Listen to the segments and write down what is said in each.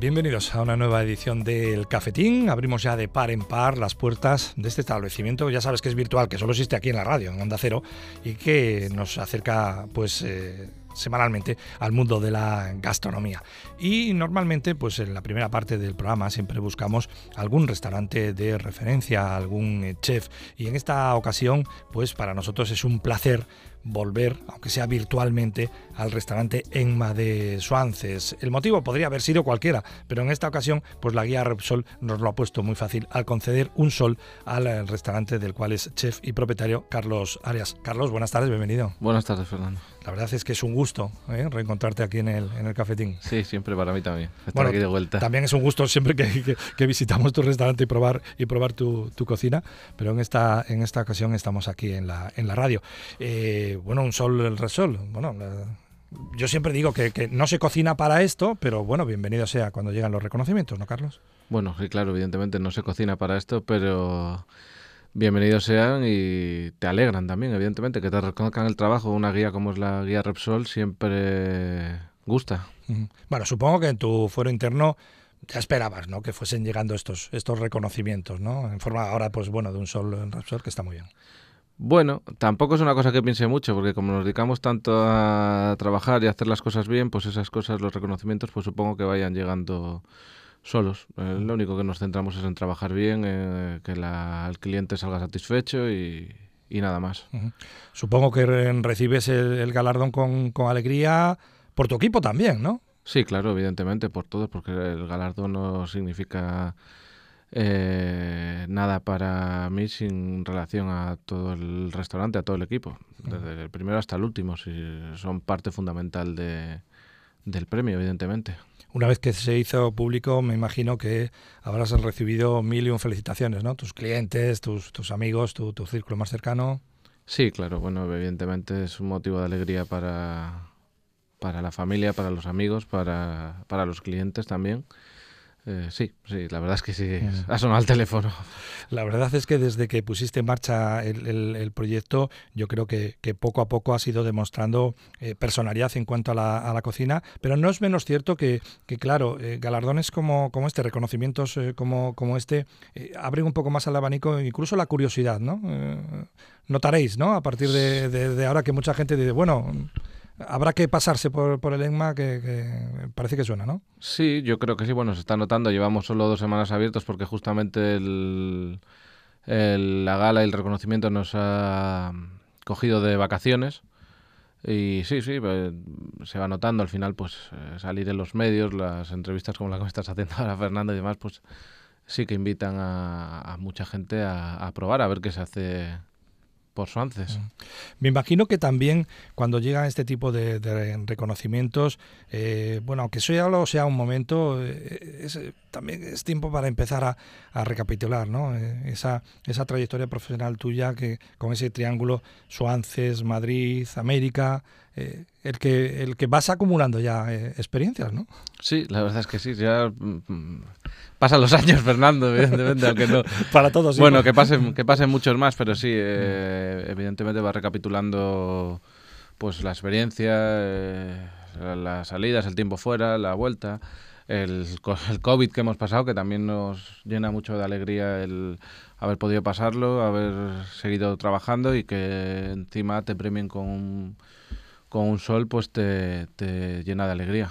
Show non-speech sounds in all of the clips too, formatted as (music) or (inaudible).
Bienvenidos a una nueva edición del Cafetín. Abrimos ya de par en par las puertas de este establecimiento. Ya sabes que es virtual, que solo existe aquí en la radio, en Onda Cero, y que nos acerca, pues. Eh, semanalmente al mundo de la gastronomía. Y normalmente, pues en la primera parte del programa siempre buscamos algún restaurante de referencia, algún eh, chef. Y en esta ocasión, pues para nosotros es un placer volver, aunque sea virtualmente, al restaurante Enma de Suances. El motivo podría haber sido cualquiera, pero en esta ocasión, pues la guía Repsol nos lo ha puesto muy fácil al conceder un sol al restaurante del cual es chef y propietario Carlos Arias. Carlos, buenas tardes, bienvenido. Buenas tardes, Fernando. La verdad es que es un gusto ¿eh? reencontrarte aquí en el, en el cafetín. Sí, siempre para mí también. Estar aquí de vuelta. También es un gusto siempre que, que, visitamos tu restaurante y probar, y probar tu, tu, cocina, pero en esta, en esta ocasión estamos aquí en la, en la radio. Eh, bueno, un sol, el resol. Bueno, yo siempre digo que, que, no se cocina para esto, pero bueno, bienvenido sea cuando llegan los reconocimientos, ¿no, Carlos? Bueno, sí, claro, evidentemente no se cocina para esto, pero bienvenidos sean y te alegran también, evidentemente, que te reconozcan el trabajo. Una guía como es la guía Repsol siempre gusta. Bueno, supongo que en tu fuero interno ya esperabas, ¿no? Que fuesen llegando estos, estos reconocimientos, ¿no? En forma ahora, pues bueno, de un solo en Repsol, que está muy bien. Bueno, tampoco es una cosa que piense mucho, porque como nos dedicamos tanto a trabajar y a hacer las cosas bien, pues esas cosas, los reconocimientos, pues supongo que vayan llegando solos. Eh, lo único que nos centramos es en trabajar bien, eh, que el cliente salga satisfecho y, nada más. Supongo que recibes el, galardón con, alegría por tu equipo también, ¿no? Sí, claro, evidentemente, por todos, porque el galardón no significa eh, nada para mí sin relación a todo el restaurante, a todo el equipo, desde el primero hasta el último, si son parte fundamental de, del premio, evidentemente. Una vez que se hizo público, me imagino que habrás recibido mil y un felicitaciones, ¿no? Tus clientes, tus, tus amigos, tu, tu círculo más cercano. Sí, claro, bueno, evidentemente es un motivo de alegría para, para la familia, para los amigos, para, para los clientes también. Eh, sí, sí, la verdad es que sí, ha sonado el teléfono. La verdad es que desde que pusiste en marcha el, proyecto, yo creo que, poco a poco has ido demostrando eh, personalidad en cuanto a la, cocina, pero no es menos cierto que, claro, eh, galardones como, como este, reconocimientos como, como este, abren un poco más al abanico, incluso la curiosidad, ¿no? notaréis, ¿no? A partir de, de ahora que mucha gente dice, bueno habrá que pasarse por, por el ENMA que, parece que suena, ¿no? Sí, yo creo que sí. Bueno, se está notando. Llevamos solo dos semanas abiertos porque justamente el, la gala y el reconocimiento nos ha cogido de vacaciones. Y sí, sí, pues, se va notando al final, pues eh, salir en los medios, las entrevistas como la que estás haciendo ahora, Fernando, y demás, pues sí que invitan a, mucha gente a probar, a ver qué se hace por Suances. Mm. Me imagino que también cuando llegan este tipo de, reconocimientos, eh, bueno, aunque solo sea un momento, eh, también es tiempo para empezar a, recapitular, ¿no? Eh, esa, esa trayectoria profesional tuya que con ese triángulo Suances, Madrid, América, el que el que vas acumulando ya experiencias, ¿no? Sí, la verdad es que sí, ya mm, mm, pasan los años, Fernando, evidentemente, aunque no. (laughs) Para todos. Bueno, que pasen, que (laughs) pasen muchos más, pero sí, eh, evidentemente va recapitulando pues la experiencia, eh, las salidas, el tiempo fuera, la vuelta, el, el COVID que hemos pasado, que también nos llena mucho de alegría el haber podido pasarlo, haber seguido trabajando y que encima te premien con un con un sol pues te, llena de alegría.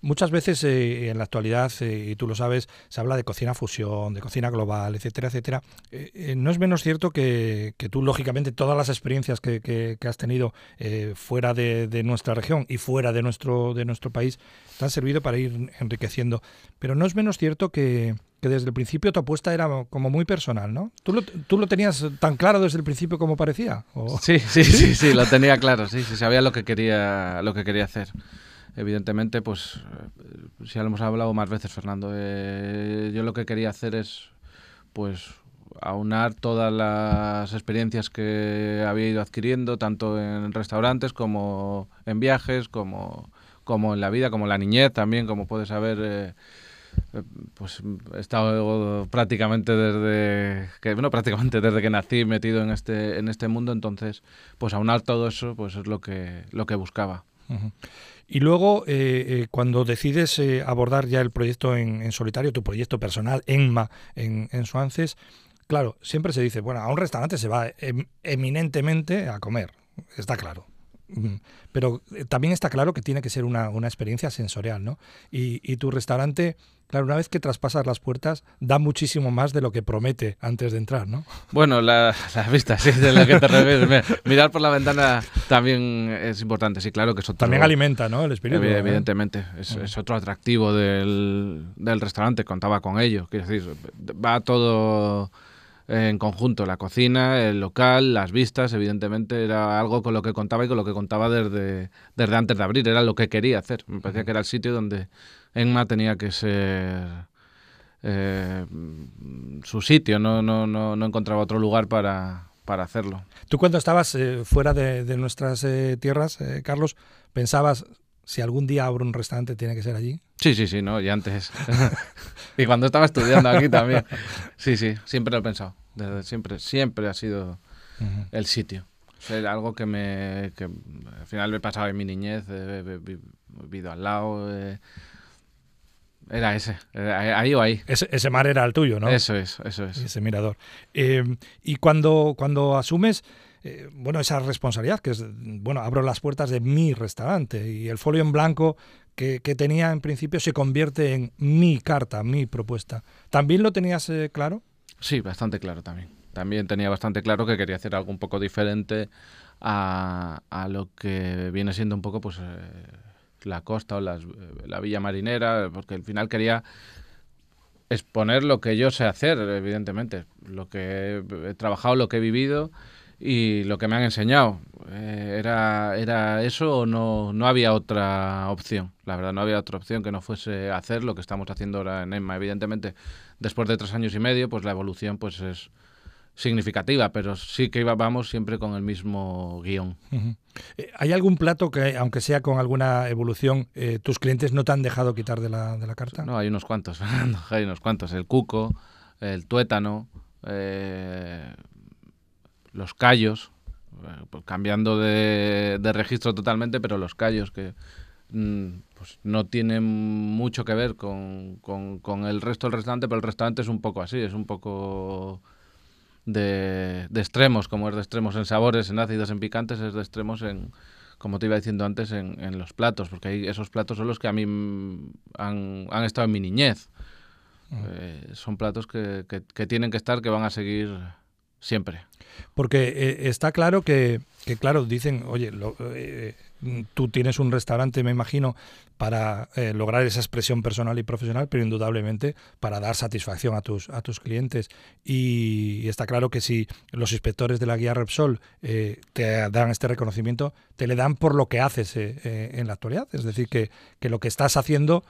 Muchas veces eh, en la actualidad, eh, y tú lo sabes, se habla de cocina fusión, de cocina global, etcétera, etcétera. Eh, no es menos cierto que, tú, lógicamente, todas las experiencias que, has tenido fuera de, de, nuestra región y fuera de nuestro, de nuestro país te han servido para ir enriqueciendo. Pero no es menos cierto que, desde el principio tu apuesta era como muy personal, ¿no? ¿Tú lo, ¿Tú lo tenías tan claro desde el principio como parecía? Sí, sí, sí, sí, lo tenía claro, sí, sí, sabía lo que quería, lo que quería hacer. Evidentemente, pues, si ya lo hemos hablado más veces, Fernando, eh, yo lo que quería hacer es, pues, aunar todas las experiencias que había ido adquiriendo, tanto en restaurantes como en viajes, como, como en la vida, como en la niñez también, como puedes saber... Eh, eh, pues he estado prácticamente desde que bueno (laughs) prácticamente desde que nací metido en este en este mundo entonces pues aunar todo eso pues es lo que lo que buscaba Y luego, eh, cuando decides abordar ya el proyecto en, solitario, tu proyecto personal, ENMA, en, en Suances, claro, siempre se dice, bueno, a un restaurante se va em, eminentemente a comer, está claro. Pero también está claro que tiene que ser una, experiencia sensorial, ¿no? y, tu restaurante Claro, una vez que traspasas las puertas, da muchísimo más de lo que promete antes de entrar, ¿no? Bueno, las vistas, sí, de lo que te refieres. Mirar por la ventana también es importante, sí, claro que eso También alimenta, ¿no? El espíritu. ¿eh? Evidentemente, es, otro atractivo del, del, restaurante, contaba con ello. Quiero decir, va todo en conjunto, la cocina, el local, las vistas, evidentemente era algo con lo que contaba y con lo que contaba desde, desde antes de abrir, era lo que quería hacer. Me parecía que era el sitio donde Enma tenía que ser eh, su sitio, no, no, no, no, encontraba otro lugar para, para hacerlo. Tú cuando estabas eh, fuera de, nuestras eh, tierras, Carlos, pensabas, si algún día abro un restaurante, tiene que ser allí. Sí, sí, sí, no, y antes. (laughs) y cuando estaba estudiando aquí también. (laughs) Sí, sí, siempre lo he pensado. Desde siempre, siempre ha sido el sitio. Es algo que me. Que al final me pasaba en mi niñez, he vivido al lado. Era ese, ahí o ahí. Ese, mar era el tuyo, ¿no? Eso es, eso es. Ese mirador. Eh, y cuando, cuando asumes, eh, bueno, esa responsabilidad, que es, bueno, abro las puertas de mi restaurante y el folio en blanco que, tenía en principio se convierte en mi carta, mi propuesta. ¿También lo tenías eh, claro? Sí, bastante claro también. También tenía bastante claro que quería hacer algo un poco diferente a, a lo que viene siendo un poco, pues la costa o las, la villa marinera, porque al final quería exponer lo que yo sé hacer, evidentemente, lo que he, trabajado, lo que he vivido y lo que me han enseñado. Eh, era, era eso o no, no había otra opción. La verdad, no había otra opción que no fuese hacer lo que estamos haciendo ahora en EMMA. Evidentemente, después de tres años y medio, pues la evolución pues es significativa, pero sí que vamos siempre con el mismo guion. Eh, ¿Hay algún plato que, aunque sea con alguna evolución, eh, tus clientes no te han dejado quitar de la, de la carta? No, hay unos cuantos, (laughs) hay unos cuantos. El cuco, el tuétano, eh, los callos, pues cambiando de, registro totalmente, pero los callos que mm, pues no tienen mucho que ver con, con, con el resto del restaurante, pero el restaurante es un poco así, es un poco de, extremos, como es de extremos en sabores, en ácidos, en picantes, es de extremos en, como te iba diciendo antes, en, en los platos, porque hay esos platos son los que a mí han, han estado en mi niñez. Eh, son platos que, que, tienen que estar, que van a seguir siempre. Porque eh, está claro que, que, claro, dicen, oye, lo, eh, tú tienes un restaurante, me imagino, para eh, lograr esa expresión personal y profesional, pero indudablemente para dar satisfacción a tus, a tus clientes. Y, está claro que si los inspectores de la guía Repsol eh, te dan este reconocimiento, te le dan por lo que haces eh, en la actualidad. Es decir, que, que lo que estás haciendo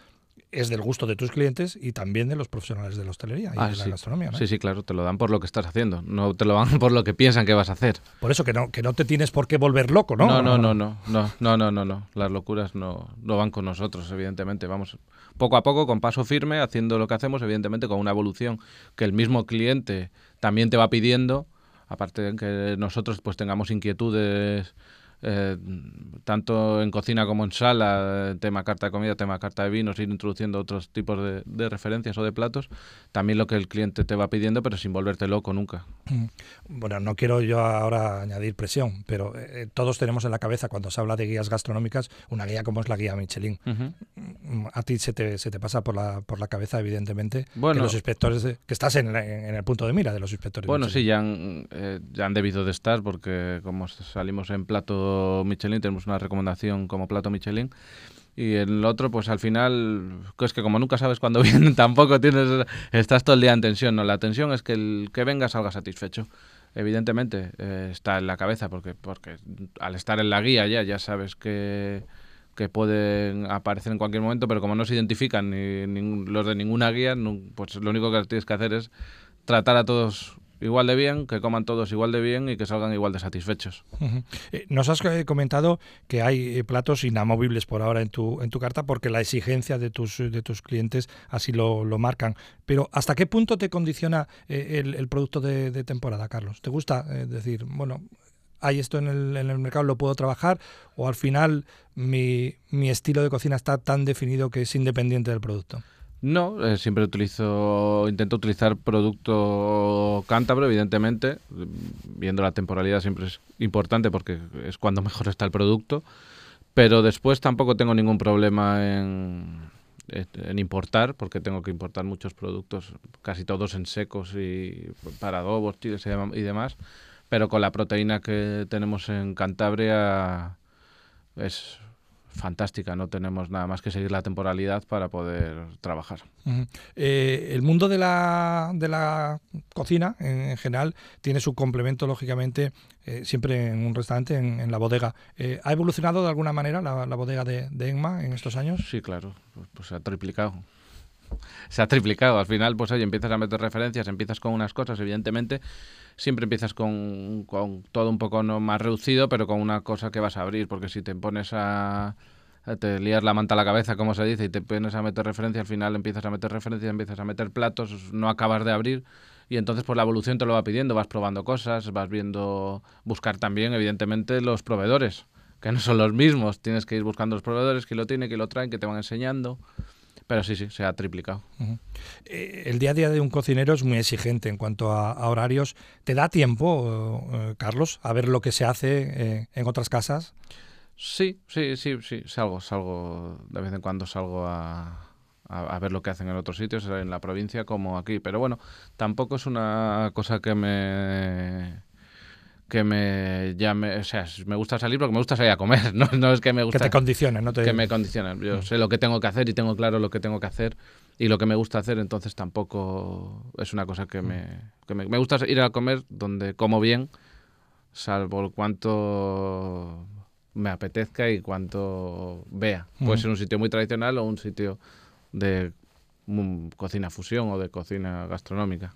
es del gusto de tus clientes y también de los profesionales de la hostelería y ah, de la gastronomía. Sí, sí, claro, te lo dan por lo que estás haciendo, no te lo dan (laughs) por lo que piensan que vas a hacer. Por eso que no, que no te tienes por qué volver loco, ¿no? No, no, no, no, no, no, no, no, no. Las locuras no, no van con nosotros, evidentemente. Vamos poco a poco, con paso firme, haciendo lo que hacemos, evidentemente con una evolución que el mismo cliente también te va pidiendo, aparte de que nosotros pues tengamos inquietudes eh, tanto en cocina como en sala, tema carta de comida, tema carta de vinos, ir introduciendo otros tipos de, referencias o de platos, también lo que el cliente te va pidiendo, pero sin volverte loco nunca. Mm. Bueno, no quiero yo ahora añadir presión, pero eh, todos tenemos en la cabeza cuando se habla de guías gastronómicas una guía como es la guía Michelin. Mm, a ti se te, se te pasa por la, por la cabeza, evidentemente, que los inspectores, que estás en, el punto de mira de los inspectores. Bueno, sí, ya han, eh, ya han debido de estar porque como salimos en plato Michelin, tenemos una recomendación como plato Michelin. Y el otro, pues al final, es que como nunca sabes cuándo (laughs) vienen, tampoco tienes, estás todo el día en tensión, ¿no? La tensión es que el que venga salga satisfecho. Evidentemente eh, está en la cabeza porque, porque al estar en la guía ya, ya sabes que, que pueden aparecer en cualquier momento, pero como no se identifican ni, los de ninguna guía, pues lo único que tienes que hacer es tratar a todos igual de bien, que coman todos igual de bien y que salgan igual de satisfechos. Eh, nos has eh, comentado que hay eh, platos inamovibles por ahora en tu, en tu carta porque la exigencia de tus, de tus clientes así lo, lo marcan. Pero ¿hasta qué punto te condiciona el, producto de, temporada, Carlos? ¿Te gusta decir, bueno, hay esto en el, en el mercado, lo puedo trabajar, o al final mi, mi estilo de cocina está tan definido que es independiente del producto. No, eh, siempre utilizo, intento utilizar producto cántabro, evidentemente. Viendo la temporalidad siempre es importante porque es cuando mejor está el producto. Pero después tampoco tengo ningún problema en, en importar, porque tengo que importar muchos productos, casi todos en secos y para adobos y demás. Pero con la proteína que tenemos en Cantabria es fantástica, no tenemos nada más que seguir la temporalidad para poder trabajar. Eh, el mundo de la, de la cocina en, general tiene su complemento, lógicamente, eh, siempre en un restaurante, en, la bodega. Eh, ¿Ha evolucionado de alguna manera la, bodega de, de, Enma en estos años? Sí, claro, pues, pues, se ha triplicado. Se ha triplicado. Al final, pues oye, empiezas a meter referencias, empiezas con unas cosas, evidentemente, siempre empiezas con, con todo un poco no más reducido, pero con una cosa que vas a abrir, porque si te pones a te lías la manta a la cabeza, como se dice, y te pones a meter referencia, al final empiezas a meter referencias, empiezas a meter platos, no acabas de abrir, y entonces pues la evolución te lo va pidiendo, vas probando cosas, vas viendo, buscar también, evidentemente, los proveedores, que no son los mismos, tienes que ir buscando los proveedores, que lo tiene, que lo traen, que te van enseñando. Pero sí, sí, se ha triplicado. Eh, el día a día de un cocinero es muy exigente en cuanto a, horarios. ¿Te da tiempo, eh, Carlos, a ver lo que se hace eh, en otras casas? Sí, sí, sí, sí, salgo, salgo, de vez en cuando salgo a, a, ver lo que hacen en otros sitios, en la provincia como aquí. Pero bueno, tampoco es una cosa que me que me llame, o sea, me gusta salir porque me gusta salir a comer, (laughs) no, no es que me gusta... Que te condicionen, no te... Que me condicionen, yo mm. sé lo que tengo que hacer y tengo claro lo que tengo que hacer y lo que me gusta hacer, entonces tampoco es una cosa que me... Que me, me gusta ir a comer donde como bien, salvo cuanto me apetezca y cuanto vea. Puede ser un sitio muy tradicional o un sitio de cocina fusión o de cocina gastronómica.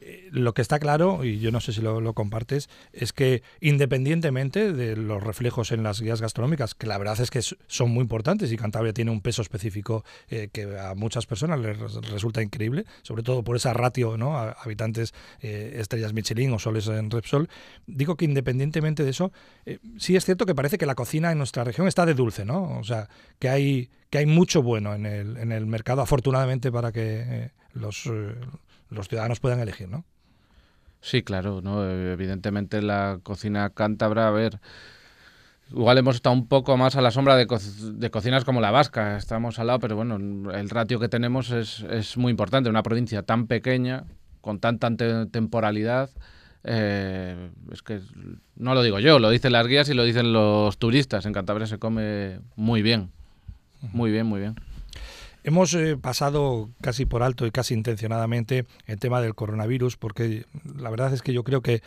Eh, lo que está claro, y yo no sé si lo, compartes, es que independientemente de los reflejos en las guías gastronómicas, que la verdad es que son muy importantes y Cantabria tiene un peso específico eh, que a muchas personas les resulta increíble, sobre todo por esa ratio, ¿no? habitantes eh, estrellas Michelin o soles en Repsol, digo que independientemente de eso, sí es cierto que parece que la cocina en nuestra región está de dulce, ¿no? O sea, que hay que hay mucho bueno en el, en el mercado, afortunadamente, para que eh, los, eh, los ciudadanos puedan elegir, ¿no? Sí, claro, ¿no? Evidentemente la cocina cántabra, a ver, igual hemos estado un poco más a la sombra de, de, cocinas como la vasca, estamos al lado, pero bueno, el ratio que tenemos es, es muy importante, una provincia tan pequeña, con tanta temporalidad, eh, es que no lo digo yo, lo dicen las guías y lo dicen los turistas, en Cantabria se come muy bien. Muy bien, muy bien. Hemos eh, pasado casi por alto y casi intencionadamente el tema del coronavirus, porque la verdad es que yo creo que,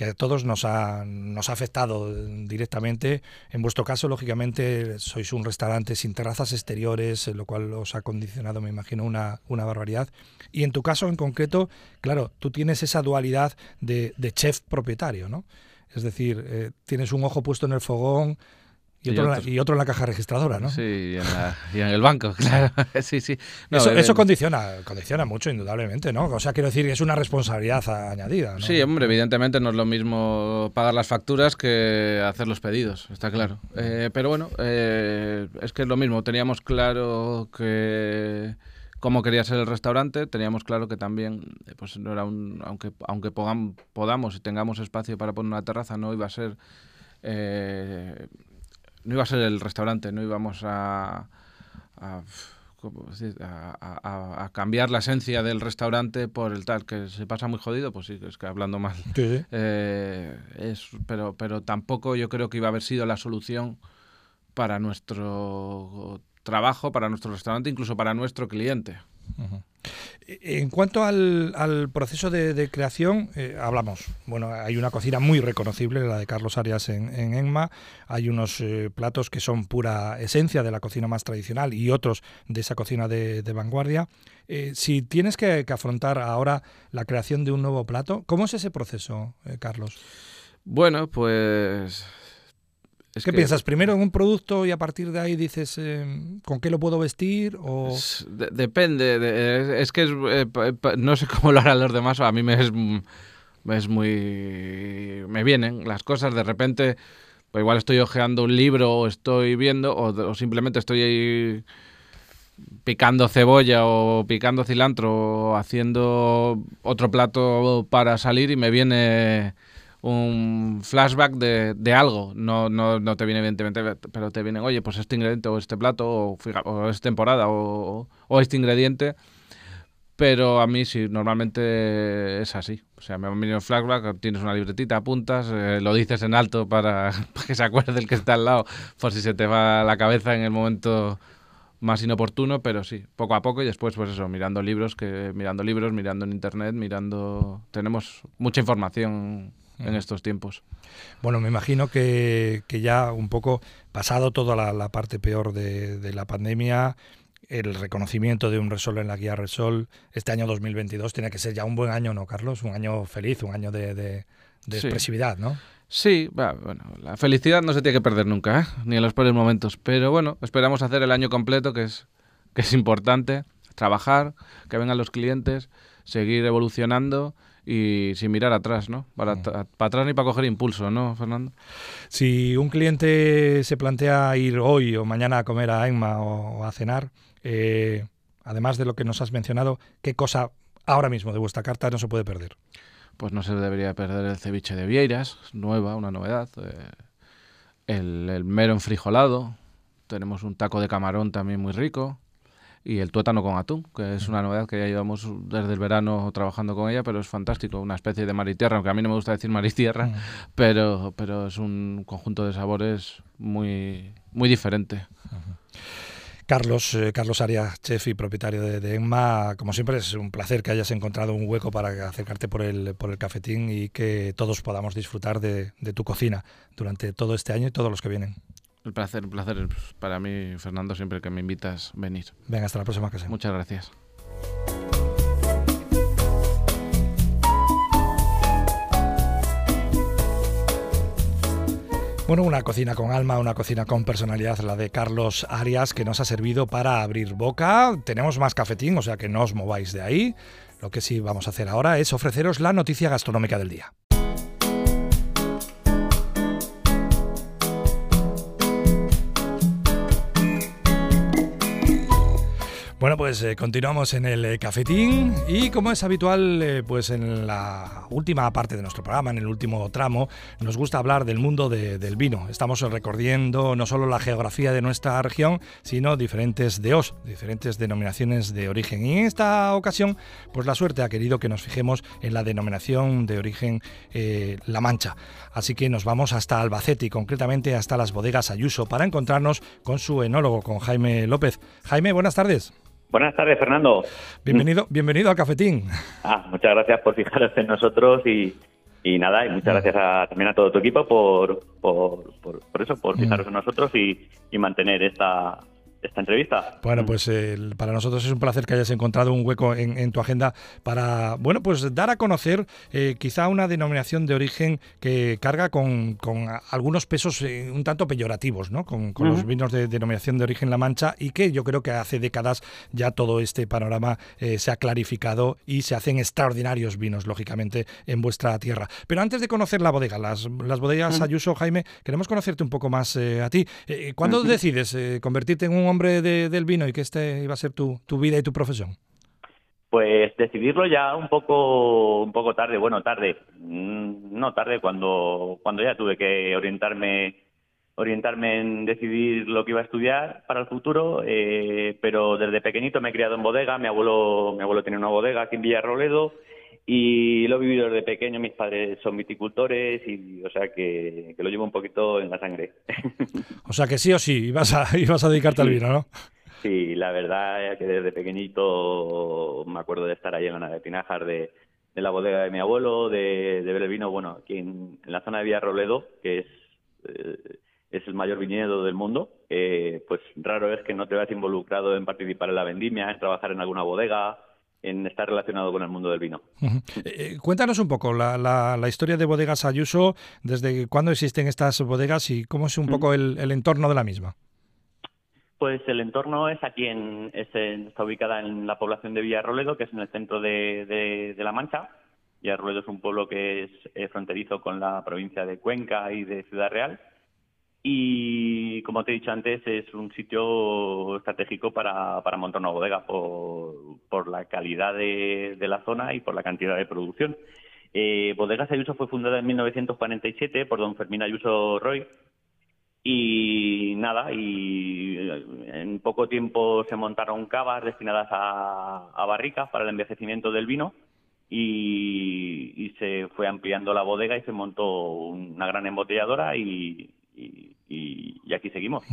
a todos nos ha, nos ha afectado directamente. En vuestro caso, lógicamente, sois un restaurante sin terrazas exteriores, lo cual os ha condicionado, me imagino, una, una barbaridad. Y en tu caso en concreto, claro, tú tienes esa dualidad de, chef propietario, ¿no? Es decir, eh, tienes un ojo puesto en el fogón, y otro, en la caja registradora, ¿no? Sí, y en, el banco, (laughs) claro. sí, sí. eso, eso condiciona, condiciona mucho, indudablemente, ¿no? O sea, quiero decir que es una responsabilidad añadida. ¿no? Sí, hombre, evidentemente no es lo mismo pagar las facturas que hacer los pedidos, está claro. Eh, pero bueno, eh, es que es lo mismo. Teníamos claro que cómo quería ser el restaurante, teníamos claro que también, eh, pues no era un, aunque, aunque podamos y tengamos espacio para poner una terraza, no iba a ser no iba a ser el restaurante, no íbamos a, a, cambiar la esencia del restaurante por el tal, que se pasa muy jodido, pues sí, es que hablando mal. Eh, es, pero, pero tampoco yo creo que iba a haber sido la solución para nuestro trabajo, para nuestro restaurante, incluso para nuestro cliente. En cuanto al, proceso de, creación, eh, hablamos, bueno, hay una cocina muy reconocible, la de Carlos Arias en, Enma, hay unos eh, platos que son pura esencia de la cocina más tradicional y otros de esa cocina de, vanguardia. Eh, si tienes que, afrontar ahora la creación de un nuevo plato, ¿cómo es ese proceso, Carlos? Bueno, pues ¿Qué piensas? ¿Primero en un producto y a partir de ahí dices em, con qué lo puedo vestir? O... depende. es que eh, no sé (laughs) cómo lo harán los demás. A mí me es Es muy... me vienen las cosas de repente, pues igual estoy hojeando un libro o estoy viendo o, simplemente estoy ahí picando cebolla o picando cilantro o haciendo otro plato para salir y me viene un flashback de, de algo. No, no, no, te viene, evidentemente, pero te viene, oye, pues este ingrediente o este plato, o, o temporada, o, o, este ingrediente. Pero a mí sí, normalmente es así. O sea, me ha venido flashback, tienes una libretita, apuntas, eh, lo dices en alto para, (laughs) para, que se acuerde el que está al lado, por si se te va la cabeza en el momento más inoportuno, pero sí, poco a poco y después pues eso, mirando libros, que mirando libros, mirando en internet, mirando tenemos mucha información en estos tiempos. Bueno, me imagino que, ya un poco pasado toda la, parte peor de, la pandemia, el reconocimiento de un Resol en la guía Resol, este año 2022 tiene que ser ya un buen año, ¿no, Carlos? Un año feliz, un año de, expresividad, ¿no? Sí, bueno, la felicidad no se tiene que perder nunca, ¿eh? ni en los peores momentos, pero bueno, esperamos hacer el año completo, que es, que es importante, trabajar, que vengan los clientes, seguir evolucionando y sin mirar atrás, ¿no? Para, para atrás ni para coger impulso, ¿no, Fernando? Si un cliente se plantea ir hoy o mañana a comer a Enma o, a cenar, eh, además de lo que nos has mencionado, ¿qué cosa ahora mismo de vuestra carta no se puede perder? Pues no se debería perder el ceviche de Vieiras, nueva, una novedad. Eh, el, el mero enfrijolado. Tenemos un taco de camarón también muy rico y el tuétano con atún, que es una novedad que ya llevamos desde el verano trabajando con ella, pero es fantástico, una especie de mar y tierra, aunque a mí no me gusta decir mar y tierra, pero, pero es un conjunto de sabores muy, muy diferente. Carlos, eh, Carlos Arias, chef y propietario de, de, Emma, como siempre es un placer que hayas encontrado un hueco para acercarte por el, por el cafetín y que todos podamos disfrutar de, de tu cocina durante todo este año y todos los que vienen. El placer, un placer para mí, Fernando, siempre que me invitas a venir. Venga, hasta la próxima ocasión. Muchas gracias. Bueno, una cocina con alma, una cocina con personalidad, la de Carlos Arias, que nos ha servido para abrir boca. Tenemos más cafetín, o sea que no os mováis de ahí. Lo que sí vamos a hacer ahora es ofreceros la noticia gastronómica del día. Bueno, pues eh, continuamos en el eh, cafetín y como es habitual, eh, pues en la última parte de nuestro programa, en el último tramo, nos gusta hablar del mundo del vino. Estamos recorriendo no solo la geografía de nuestra región, sino diferentes DOs, diferentes denominaciones de origen. Y en esta ocasión, pues la suerte ha querido que nos fijemos en la denominación de origen La Mancha. Así que nos vamos hasta Albacete y concretamente hasta las bodegas Ayuso para encontrarnos con su enólogo, con Jaime López. Jaime, buenas tardes. Buenas tardes, Fernando. Bienvenido, bienvenido al Cafetín. Ah, muchas gracias por fijaros en nosotros y, y nada, y muchas gracias también a todo tu equipo por, por, por, eso, por fijaros en nosotros y, y mantener esta, esta entrevista. Bueno, pues para nosotros es un placer que hayas encontrado un hueco en, tu agenda para, bueno, pues dar a conocer eh, quizá una denominación de origen que carga con, algunos pesos eh, un tanto peyorativos, ¿no? Con, los vinos de denominación de origen La Mancha y que yo creo que hace décadas ya todo este panorama eh, se ha clarificado y se hacen extraordinarios vinos, lógicamente, en vuestra tierra. Pero antes de conocer la bodega, las, las bodegas Ayuso, Jaime, queremos conocerte un poco más a ti. ¿Cuándo decides convertirte en un hombre del vino y que este iba a ser tu, tu vida y tu profesión? Pues decidirlo ya un poco un poco tarde, bueno, tarde, mm, no tarde cuando cuando ya tuve que orientarme orientarme en decidir lo que iba a estudiar para el futuro, eh, pero desde pequeñito me he criado en bodega, mi abuelo mi abuelo tenía una bodega aquí en Villarroledo y lo he vivido desde pequeño, mis padres son viticultores y o sea que, lo llevo un poquito en la sangre. (laughs) O sea que sí o sí, ibas a, (laughs) ibas a dedicarte al vino, ¿no? Sí, la verdad es que desde pequeñito me acuerdo de estar ahí en la nave de Pinajar, de, la bodega de mi abuelo, de, ver el vino, bueno, aquí en, la zona de Villarroledo, que es, eh, es el mayor viñedo del mundo, pues raro es que no te veas involucrado en participar en la vendimia, en trabajar en alguna bodega, en estar relacionado con el mundo del vino. Eh, eh, cuéntanos un poco la, la, historia de Bodegas Ayuso, desde cuándo existen estas bodegas y cómo es un poco el, entorno de la misma. Pues el entorno es aquí, en, está ubicada en la población de Villarroledo, que es en el centro de, de, La Mancha, Villarroledo es un pueblo que es fronterizo con la provincia de Cuenca y de Ciudad Real. Y como te he dicho antes, es un sitio estratégico para, para montar una bodega por, la calidad de, la zona y por la cantidad de producción. Eh, Bodegas Ayuso fue fundada en 1947 por don Fermín Ayuso Roy. Y nada, y en poco tiempo se montaron cavas destinadas a, a barricas para el envejecimiento del vino y, y, se fue ampliando la bodega y se montó una gran embotelladora y, y, y aquí seguimos.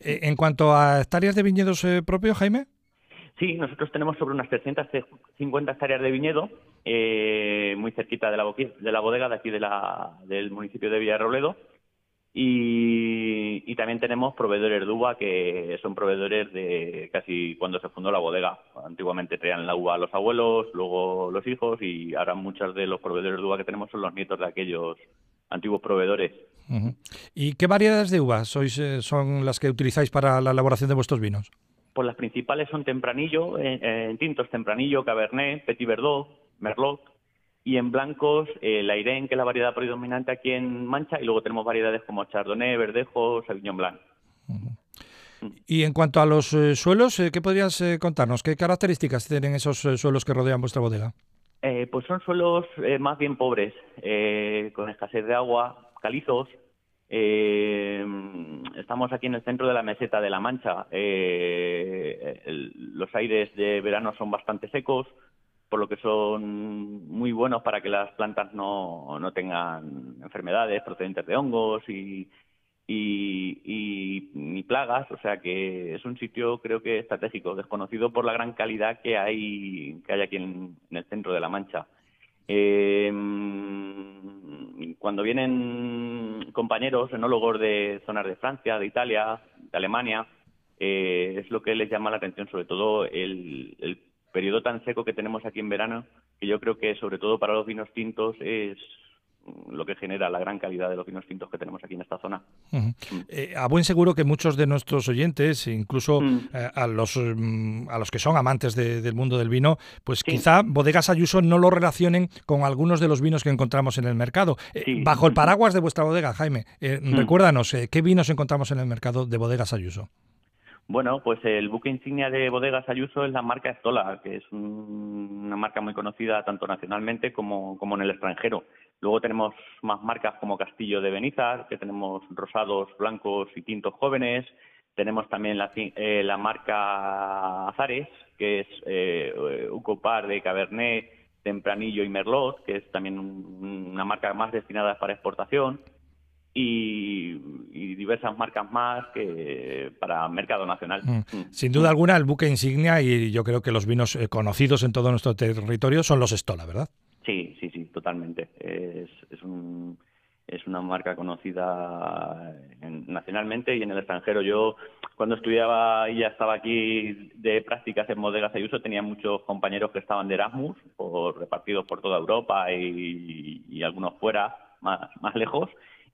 Eh, en cuanto a hectáreas de viñedos eh, propios, Jaime. Sí, nosotros tenemos sobre unas 350 hectáreas de viñedo, eh, muy cerquita de la, de la bodega de aquí de la, del municipio de Villarrobledo. Y, y, también tenemos proveedores de uva que son proveedores de casi cuando se fundó la bodega. Antiguamente traían la uva a los abuelos, luego los hijos y ahora muchos de los proveedores de uva que tenemos son los nietos de aquellos antiguos proveedores. Uh -huh. ¿Y qué variedades de uvas sois, eh, son las que utilizáis para la elaboración de vuestros vinos? Pues las principales son Tempranillo, eh, en tintos Tempranillo, Cabernet, Petit Verdot, Merlot, y en blancos eh, la Irene, que es la variedad predominante aquí en Mancha, y luego tenemos variedades como Chardonnay, Verdejo, Sauvignon Blanc. Uh -huh. Y en cuanto a los eh, suelos, eh, ¿qué podrías eh, contarnos? ¿Qué características tienen esos eh, suelos que rodean vuestra bodega? Eh, pues son suelos más bien pobres, con escasez de agua, calizos. estamos aquí en el centro de la meseta de la Mancha. El, los aires de verano son bastante secos, por lo que son muy buenos para que las plantas no, no tengan enfermedades procedentes de hongos y, y, plagas, o sea que es un sitio creo que estratégico, desconocido por la gran calidad que hay, que hay aquí en, en el centro de La Mancha. Eh, cuando vienen compañeros enólogos de zonas de Francia, de Italia, de Alemania, eh, es lo que les llama la atención, sobre todo el, el periodo tan seco que tenemos aquí en verano, que yo creo que sobre todo para los vinos tintos es lo que genera la gran calidad de los vinos tintos que tenemos aquí en esta zona. Uh -huh. eh, a buen seguro que muchos de nuestros oyentes, incluso mm. eh, a los a los que son amantes de, del mundo del vino, pues sí. quizá Bodegas Ayuso no lo relacionen con algunos de los vinos que encontramos en el mercado. Eh, sí. Bajo el paraguas de vuestra bodega, Jaime, mm. recuérdanos, ¿qué vinos encontramos en el mercado de Bodegas Ayuso? Bueno, pues el buque insignia de Bodegas Ayuso es la marca Estola, que es un, una marca muy conocida tanto nacionalmente como, como en el extranjero. Luego tenemos más marcas como Castillo de Benizar, que tenemos rosados, blancos y tintos jóvenes. Tenemos también la, eh, la marca Azares, que es eh, un copar de Cabernet, Tempranillo y Merlot, que es también un, una marca más destinada para exportación. Y, y, diversas marcas más que para mercado nacional. Mm. Sin duda alguna, el buque insignia y yo creo que los vinos eh, conocidos en todo nuestro territorio son los Estola, ¿verdad? Sí, sí, sí, totalmente. Es, es, un, es una marca conocida en, nacionalmente y en el extranjero. Yo, cuando estudiaba y ya estaba aquí de prácticas en Bodegas Ayuso, tenía muchos compañeros que estaban de Erasmus, por, repartidos por toda Europa y, y algunos fuera, más, más lejos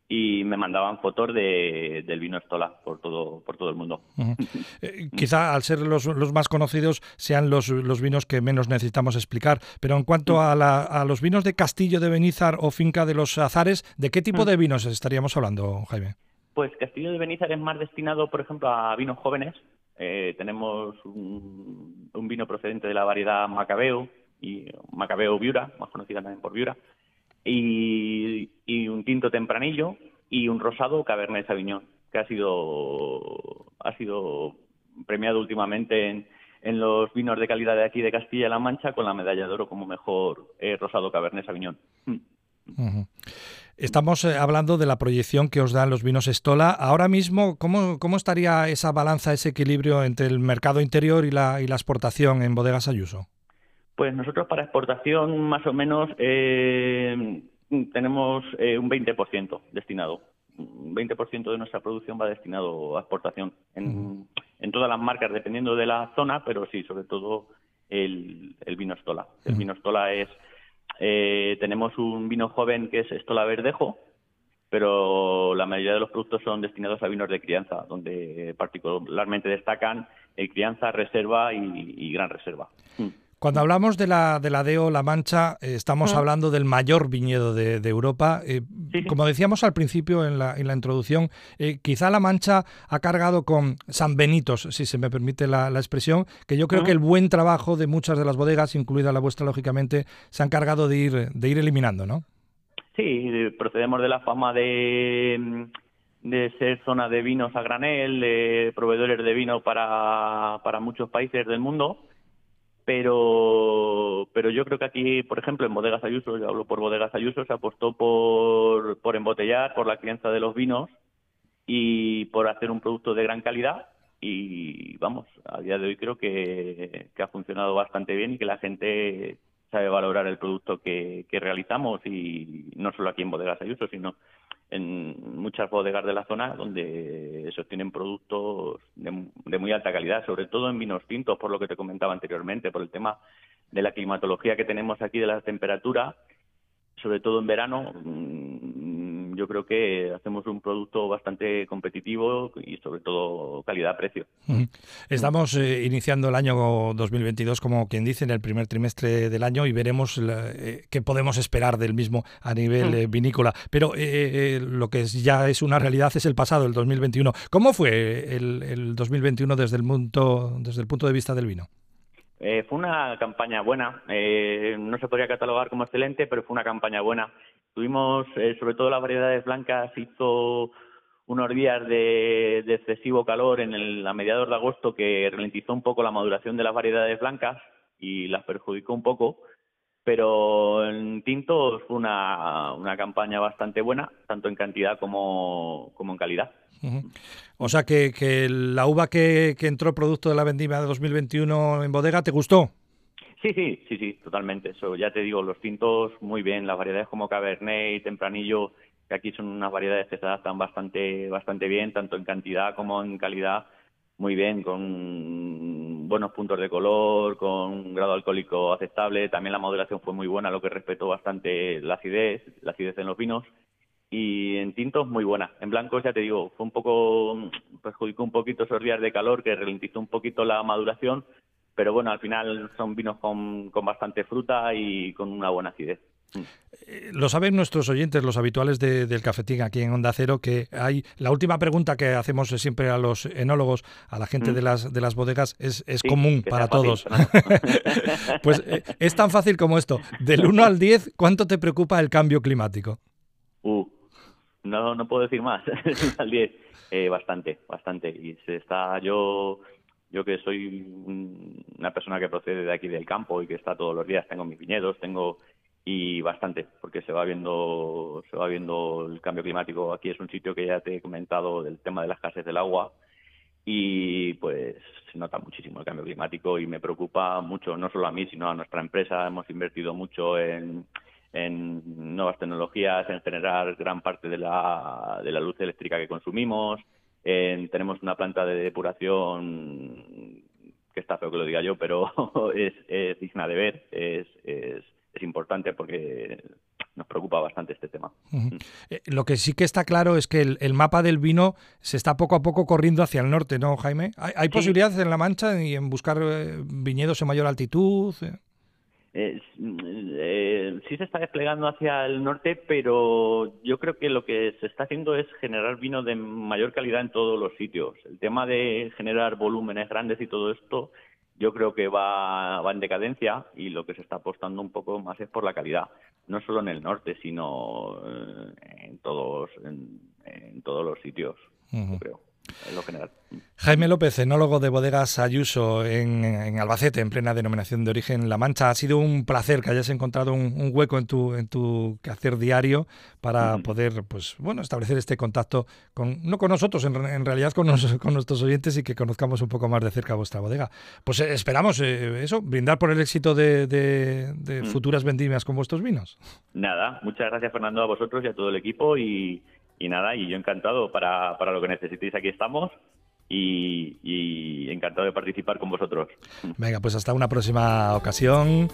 y me mandaban fotos de, del vino Estola por todo por todo el mundo. Uh (laughs) -huh. eh, quizá al ser los, los más conocidos sean los, los, vinos que menos necesitamos explicar, pero en cuanto uh -huh. a, la, a, los vinos de Castillo de Benizar o Finca de los Azares, ¿de qué tipo uh -huh. de vinos estaríamos hablando, Jaime? Pues Castillo de Benizar es más destinado, por ejemplo, a vinos jóvenes. Eh, tenemos un, un, vino procedente de la variedad Macabeo y Macabeo Viura, más conocida también por Viura y, un tinto tempranillo y un rosado Cabernet Sauvignon, que ha sido, ha sido premiado últimamente en, en los vinos de calidad de aquí de Castilla-La Mancha con la medalla de oro como mejor eh, rosado Cabernet Sauvignon. -huh. Estamos eh, hablando de la proyección que os dan los vinos Estola. Ahora mismo, ¿cómo, cómo estaría esa balanza, ese equilibrio entre el mercado interior y la, y la exportación en Bodegas Ayuso? Pues nosotros para exportación más o menos eh, tenemos eh, un 20% destinado. Un 20% de nuestra producción va destinado a exportación en, en, todas las marcas, dependiendo de la zona, pero sí, sobre todo el, el vino Estola. El vino Estola es, eh, tenemos un vino joven que es Estola Verdejo, pero la mayoría de los productos son destinados a vinos de crianza, donde particularmente destacan el crianza, reserva y, y gran reserva. Cuando hablamos de la, de la DEO La Mancha, eh, estamos hablando del mayor viñedo de, Europa. Eh, como decíamos al principio en la, en la introducción, eh, quizá La Mancha ha cargado con San Benitos, si se me permite la, expresión, que yo creo que el buen trabajo de muchas de las bodegas, incluida la vuestra, lógicamente, se han cargado de ir, de ir eliminando, ¿no? Sí, procedemos de la fama de de ser zona de vinos a granel, de proveedores de vino para, para muchos países del mundo pero pero yo creo que aquí, por ejemplo, en Bodegas Ayuso, yo hablo por Bodegas Ayuso, se apostó por, por embotellar, por la crianza de los vinos y por hacer un producto de gran calidad. Y vamos, a día de hoy creo que, que ha funcionado bastante bien y que la gente sabe valorar el producto que, que realizamos y no solo aquí en Bodegas Ayuso, sino en muchas bodegas de la zona donde sostienen productos de, muy alta calidad, sobre todo en vinos tintos, por lo que te comentaba anteriormente, por el tema de la climatología que tenemos aquí de la temperatura, sobre todo en verano, mm, yo creo que hacemos un producto bastante competitivo y sobre todo calidad-precio. Estamos eh, iniciando el año 2022, como quien dice, en el primer trimestre del año y veremos eh, qué podemos esperar del mismo a nivel eh, vinícola. Pero lo que ya es una realidad es el pasado, el 2021. ¿Cómo fue el, el 2021 desde el, punto, desde el punto de vista del vino? Eh, fue una campaña buena, eh, no se podría catalogar como excelente, pero fue una campaña buena. Tuvimos, eh, sobre todo las variedades blancas, hizo unos días de, excesivo calor en el, a mediados de agosto que ralentizó un poco la maduración de las variedades blancas y las perjudicó un poco, pero en tintos fue una, una campaña bastante buena, tanto en cantidad como, como en calidad. O sea que, que la uva que, que, entró producto de la vendimia de 2021 en bodega, ¿te gustó? Sí, sí, sí, sí, totalmente. Eso ya te digo, los tintos muy bien, las variedades como Cabernet y Tempranillo, que aquí son unas variedades que se adaptan bastante, bastante bien, tanto en cantidad como en calidad, muy bien, con buenos puntos de color, con un grado alcohólico aceptable. También la moderación fue muy buena, lo que respetó bastante la acidez, la acidez en los vinos y en tintos muy buena. En blancos, ya te digo, fue un poco, perjudicó un poquito esos días de calor que ralentizó un poquito la maduración, pero bueno, al final son vinos con, con bastante fruta y con una buena acidez. Eh, lo saben nuestros oyentes, los habituales del cafetín aquí en Onda Cero, que hay la última pregunta que hacemos siempre a los enólogos, a la gente de mm. las de las bodegas, es, es común para todos. (laughs) (laughs) pues eh, es tan fácil como esto. Del 1 al 10, ¿cuánto te preocupa el cambio climático? Uh, no, no puedo decir más. (laughs) al 10, eh, bastante, bastante. Y se está, yo, yo que soy una persona que procede de aquí del campo y que está todos los días, tengo mis viñedos, tengo y bastante, porque se va viendo, se va viendo el cambio climático. Aquí es un sitio que ya te he comentado del tema de las escasez del agua y pues se nota muchísimo el cambio climático y me preocupa mucho, no solo a mí, sino a nuestra empresa. Hemos invertido mucho en en nuevas tecnologías, en generar gran parte de la, de la luz eléctrica que consumimos. tenemos una planta de depuración que está feo que lo diga yo, pero (laughs) es, digna de ver, es, es, es importante porque nos preocupa bastante este tema. Eh, lo que sí que está claro es que el, mapa del vino se está poco a poco corriendo hacia el norte, ¿no, Jaime? ¿Hay, posibilidades en La Mancha y en buscar eh, viñedos en mayor altitud? Eh, eh, sí se está desplegando hacia el norte, pero yo creo que lo que se está haciendo es generar vino de mayor calidad en todos los sitios. El tema de generar volúmenes grandes y todo esto, yo creo que va, va en decadencia y lo que se está apostando un poco más es por la calidad, no solo en el norte, sino eh, en todos, en, todos los sitios, yo creo lo general. Jaime López, enólogo de bodegas Ayuso en, Albacete, en plena denominación de origen La Mancha. Ha sido un placer que hayas encontrado un, hueco en tu, en tu quehacer diario para poder, pues, bueno, establecer este contacto con, no con nosotros, en, realidad con, con, nuestros oyentes y que conozcamos un poco más de cerca vuestra bodega. Pues eh, esperamos eh, eso, brindar por el éxito de, de, futuras vendimias con vuestros vinos. Nada, muchas gracias Fernando a vosotros y a todo el equipo y y nada, y yo encantado para, para lo que necesitéis, aquí estamos. y, encantado de participar con vosotros. Venga, pues hasta una próxima ocasión.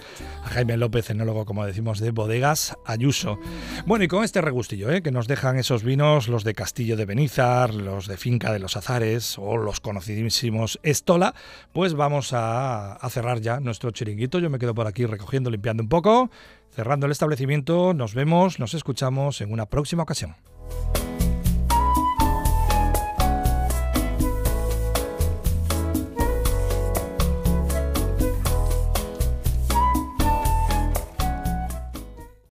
Jaime López, enólogo, como decimos, de Bodegas Ayuso. Bueno, y con este regustillo, ¿eh? que nos dejan esos vinos, los de Castillo de Benizar, los de Finca de los Azares o los conocidísimos Estola, pues vamos a cerrar ya nuestro chiringuito. Yo me quedo por aquí recogiendo, limpiando un poco. Cerrando el establecimiento, nos vemos, nos escuchamos en una próxima ocasión. you